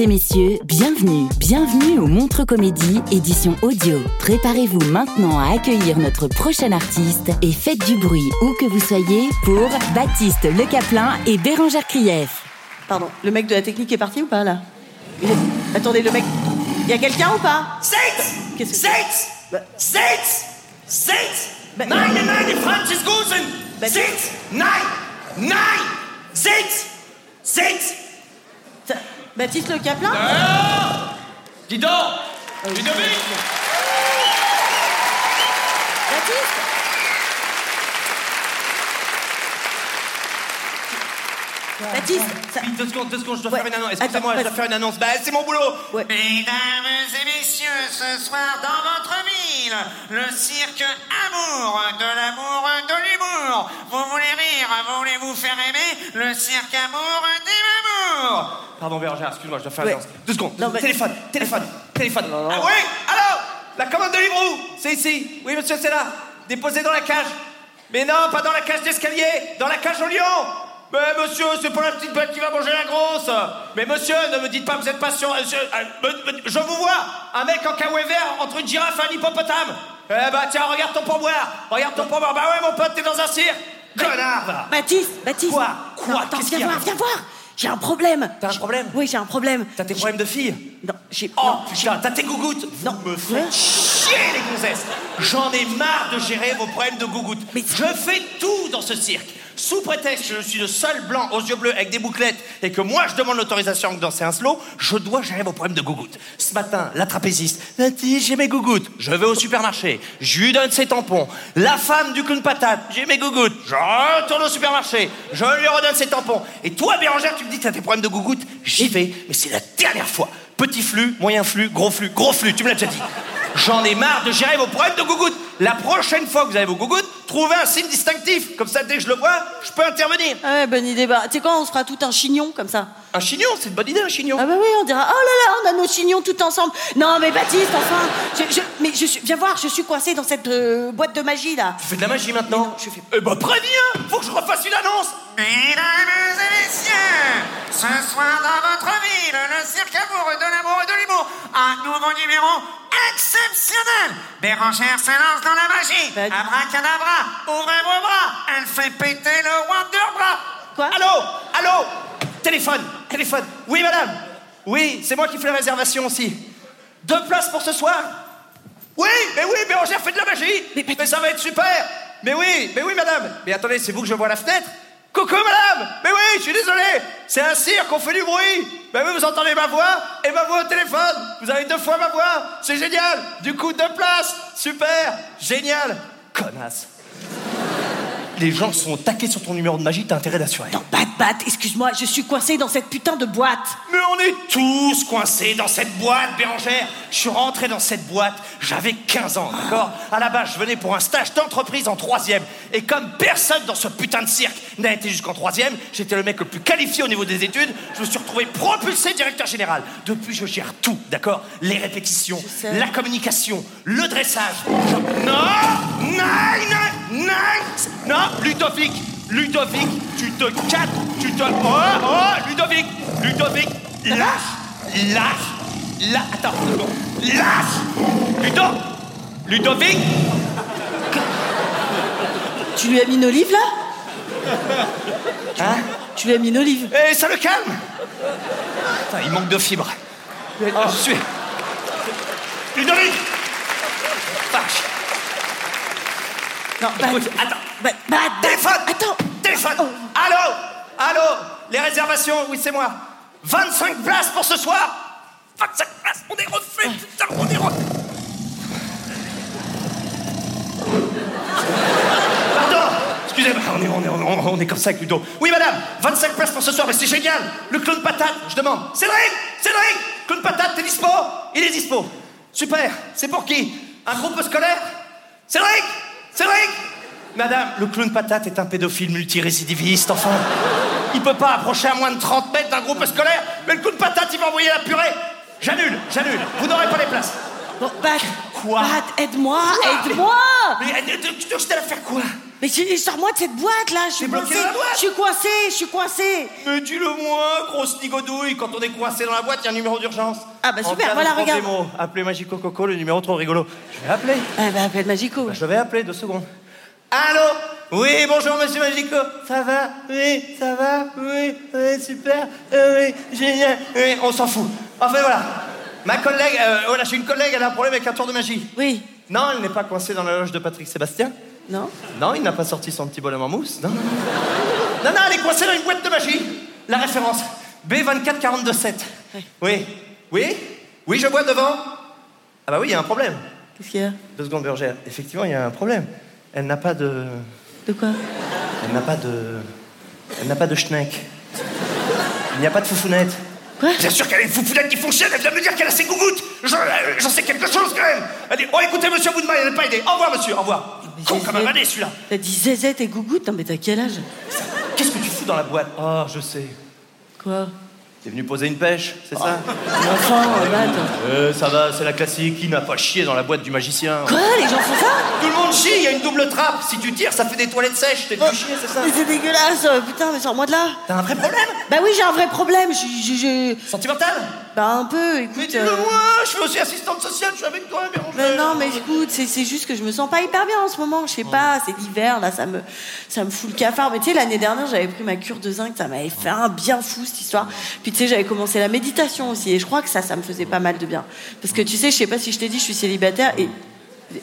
Et messieurs, bienvenue, bienvenue au Montre Comédie, édition audio. Préparez-vous maintenant à accueillir notre prochain artiste et faites du bruit où que vous soyez pour Baptiste Le Caplin et Bérangère Krief. Pardon, le mec de la technique est parti ou pas là? Il est- Attendez, le mec. Il y a quelqu'un ou pas? Sechs! Qu'est-ce que- Sechs! Bah- Sechs! Sechs! Bah- Nein, nein, nein, Franziskusen! Bah- Sechs! Nein! Nein! Sechs! Sechs! Baptiste Le Caplin Ah! Dis donc! Ludovic! Baptiste Baptiste ça- deux secondes, deux secondes, je dois Ouais. faire une annonce. Excusez-moi, je dois faire une annonce. Bah, c'est mon boulot! Ouais. Mesdames et messieurs, ce soir dans votre ville, le cirque Amour, de l'amour, de l'humour. Vous voulez rire, voulez vous faire aimer, le cirque Amour des Pardon, Bérangère, excuse-moi, je dois faire Ouais. Deux secondes. Non, mais- Téléphone, téléphone, téléphone. Ah oui Allô La commande de Librou C'est ici. Oui, monsieur, c'est là. Déposé dans la cage. Mais non, pas dans la cage d'escalier, dans la cage au lion. Mais monsieur, c'est pas la petite bête qui va manger la grosse. Mais monsieur, ne me dites pas que vous êtes patient. Je, me- me- je vous vois, un mec en kawaii vert entre une girafe et un hippopotame. Eh bah tiens, regarde ton pourboire. Regarde ton pourboire. Bah ouais, mon pote, t'es dans un cirque. Connard. Baptiste Baptiste Quoi Quoi Non, Attends, Qu'est-ce viens qu'il y a voir, viens voir J'ai un problème T'as un problème Oui, j'ai un problème. T'as tes problèmes de fille Non, j'ai. Oh non, putain, t'as tes gougouttes Non. Vous me faites chier les gonzesses J'en ai marre de gérer vos problèmes de gougouttes. Mais- Je fais tout dans ce cirque. Sous prétexte que je suis le seul blanc aux yeux bleus avec des bouclettes et que moi je demande l'autorisation de danser un slow, je dois gérer vos problèmes de gougouttes. Ce matin, la trapéziste, j'ai mes gougouttes. Je vais au supermarché, je lui donne ses tampons. La femme du clown patate, j'ai mes gougouttes. Je retourne au supermarché, je lui redonne ses tampons. Et toi, Bérangère, tu me dis que t'as tes problèmes de gougouttes J'y vais, mais c'est la dernière fois. Petit flux, moyen flux, gros flux, gros flux, tu me l'as déjà dit. J'en ai marre de gérer vos problèmes de gougouttes. La prochaine fois que vous avez vos gougouttes, trouvez un signe distinctif. Comme ça, dès que je le vois, je peux intervenir. Ah ouais, bonne idée. Bah, tu sais quoi, on se fera tout un chignon comme ça. Un chignon, c'est une bonne idée, un chignon. Ah bah oui, on dira, oh là là, on a nos chignons tout ensemble. Non mais Baptiste, enfin, je, je- mais je suis, viens voir, je suis coincée dans cette euh, boîte de magie là. Tu fais de la magie maintenant non, je fais- Eh ben préviens Faut que je refasse une annonce Mesdames et messieurs, ce soir dans votre ville, le cirque Amour, de l'amour et de l'humour, un nouveau numéro exceptionnel. Bérangère se lance dans la magie. Bah, dis- Abracadabra, ouvrez vos bras, elle fait péter le Wonderbra. Quoi? Allô? Allô? Téléphone Téléphone. Oui, madame. Oui, c'est moi qui fais la réservation aussi. Deux places pour ce soir. Oui, mais oui, Bérangère fait de la magie. Mais- mais, ça va être super. Mais oui, mais oui, madame. Mais attendez, c'est vous que je vois à la fenêtre. Coucou, madame. Mais oui, je suis désolé. C'est un cirque, on fait du bruit. Mais oui, vous entendez ma voix et ma voix au téléphone. Vous avez deux fois ma voix. C'est génial. Du coup, deux places. Super. Génial. Connasse les gens sont taqués sur ton numéro de magie, t'as intérêt d'assurer. Non, bat, bat, excuse-moi, je suis coincée dans cette putain de boîte. Mais on est tous coincés dans cette boîte, Bérangère. Je suis rentré dans cette boîte, j'avais 15 ans, d'accord? À la base, je venais pour un stage d'entreprise en troisième. Et comme personne dans ce putain de cirque n'a été jusqu'en troisième, j'étais le mec le plus qualifié au niveau des études, je me suis retrouvé propulsé directeur général. Depuis, je gère tout, d'accord? Les répétitions, la communication, le dressage. Je- Non Ludovic Ludovic, tu te calmes, tu te... Oh, oh, Ludovic Ludovic, lâche Lâche Lâche Attends. Lâche Ludo Ludovic Tu lui as mis une olive là? Hein? Tu lui as mis une olive Et ça le calme Putain, il manque de fibres. Je suis. Une olive Vache Non, bah, Écoute, attends. bah, bah, Téléphone. Attends. Téléphone. Oh. Allô. Allô. Les réservations Oui, c'est moi. 25 places pour ce soir. 25 places On est refait, putain, on est refait. Pardon. Excusez-moi, on est, on, est, on, est, on est comme ça avec Ludo. Oui, madame. 25 places pour ce soir, mais c'est génial. Le clown patate, je demande. Cédric Cédric. Clown patate, t'es dispo? Il est dispo. Super. C'est pour qui? Un groupe scolaire? Cédric? Madame, le clown patate est un pédophile multirécidiviste, enfin. Il peut pas approcher à moins de 30 mètres d'un groupe scolaire, mais le clown patate, il va envoyer la purée. J'annule, j'annule. Vous n'aurez pas les places. Bon, Bat, Quoi Bat, aide-moi, aide-moi Mais tu tu dois jeter à faire quoi Mais sors-moi de cette boîte là, je suis bloqué Je suis coincée, je suis coincée. Mais dis-le moi, grosse nigodouille, quand on est coincé dans la boîte, il y a un numéro d'urgence. Ah bah En super, voilà, regarde. Appelez Magico Coco, le numéro trop rigolo. Je vais appeler. Ah bah appelle Magico. Je vais appeler, deux secondes. Allô? Oui, bonjour monsieur Magico. Ça va? Oui, ça va? Oui, oui, super. Euh, oui, génial. Oui, on s'en fout. Enfin voilà. Ma collègue, euh, voilà, j'ai une collègue, elle a un problème avec un tour de magie. Oui. Non, elle n'est pas coincée dans la loge de Patrick Sébastien. Non Non, il n'a pas sorti son petit bonhomme en mousse. Non, non, non. Elle est coincée dans une boîte de magie. La référence B24427. Oui. Oui? Oui, je vois devant. Ah bah oui, il y a un problème. Qu'est-ce qu'il y a? Deux secondes, Bergère. Effectivement, il y a un problème. Elle n'a pas de... De quoi? Elle n'a pas de... Elle n'a pas de schneck. Il n'y a pas de foufounette. Quoi? Bien sûr qu'elle a une foufounette qui fonctionne, elle vient me dire qu'elle a ses gougouttes Je- J'en sais quelque chose quand même Elle dit, oh écoutez monsieur, vous ne m'avez pas aidé. Au revoir monsieur, au revoir. Mais Con comme un balai celui-là. T'as dit zézette et gougoute Non mais t'as quel âge? Qu'est-ce que tu fous dans la boîte? Oh, je sais. Quoi? T'es venu poser une pêche, c'est ça Mais Enfin, euh, Bat. Euh, ça va, c'est la classique. Qui n'a pas chié dans la boîte du magicien Quoi Les gens font ça Tout le monde chie, il y a une double trappe. Si tu tires, ça fait des toilettes sèches. T'es venu chier, c'est ça Mais c'est dégueulasse euh, Putain, mais sors-moi de là T'as un vrai problème Bah oui, j'ai un vrai problème. Je, je, je- Sentimental Bah un peu, Mais écoute. dis-le euh, moi, je suis aussi assistante sociale, je suis avec toi, Bérangère. Mais non, mais écoute, c'est c'est juste que je me sens pas hyper bien en ce moment. Je sais pas, c'est l'hiver, là, ça me, ça me fout le cafard. Mais tu sais, l'année dernière, j'avais pris ma cure de zinc, ça m'avait fait un bien fou cette histoire. Puis tu sais, j'avais commencé la méditation aussi, et je crois que ça, ça me faisait pas mal de bien. Parce que tu sais, je sais pas si je t'ai dit, je suis célibataire, et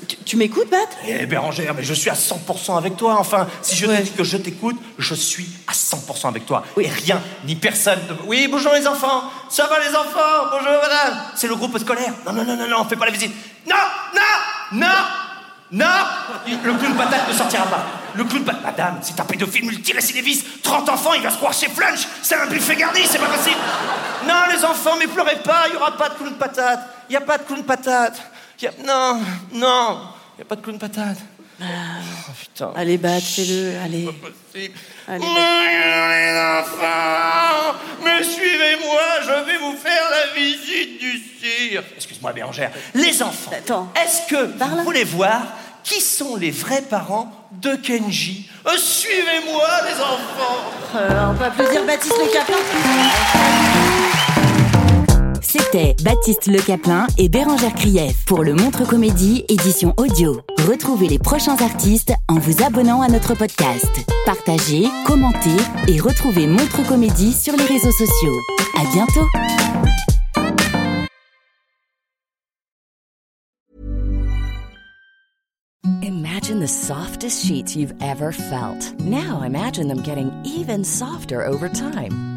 tu, tu m'écoutes, Bat Eh Bérangère, mais je suis à 100% avec toi. Enfin, si je Ouais. te dis que je t'écoute, je suis à 100% avec toi. Oui. Et rien, ni personne. ne- Oui, bonjour les enfants. Ça va les enfants? Bonjour madame. C'est le groupe scolaire. Non, non, non, non, non, fais pas la visite. Non, non, non, non. Le clown patate ne sortira pas. Le clown patate. Madame, c'est un pédophile multirécidiviste. 30 enfants, il va se croire chez Flunch. C'est un buffet garni, c'est pas possible. Non, les enfants, mais pleurez pas. Il y aura pas de clown patate. Il y a pas de clown patate. A... Non, non. Il y a pas de clown patate. Oh, putain. Allez, Bat, fais-le, allez. possible. Allez. Les enfants, mais suivez-moi, je vais vous faire la visite du cirque. Excuse-moi Bérangère. Les enfants, Attends. est-ce que vous voulez voir qui sont les vrais parents de Kenji? Euh, Suivez-moi les enfants. Euh, on peut applaudir Baptiste Le C'était Baptiste Le Caplin et Bérangère Krief pour le Montre Comédie édition audio. Retrouvez les prochains artistes en vous abonnant à notre podcast. Partagez, commentez et retrouvez Montre Comédie sur les réseaux sociaux. À bientôt! Imagine the softest sheets you've ever felt. Now imagine them getting even softer over time.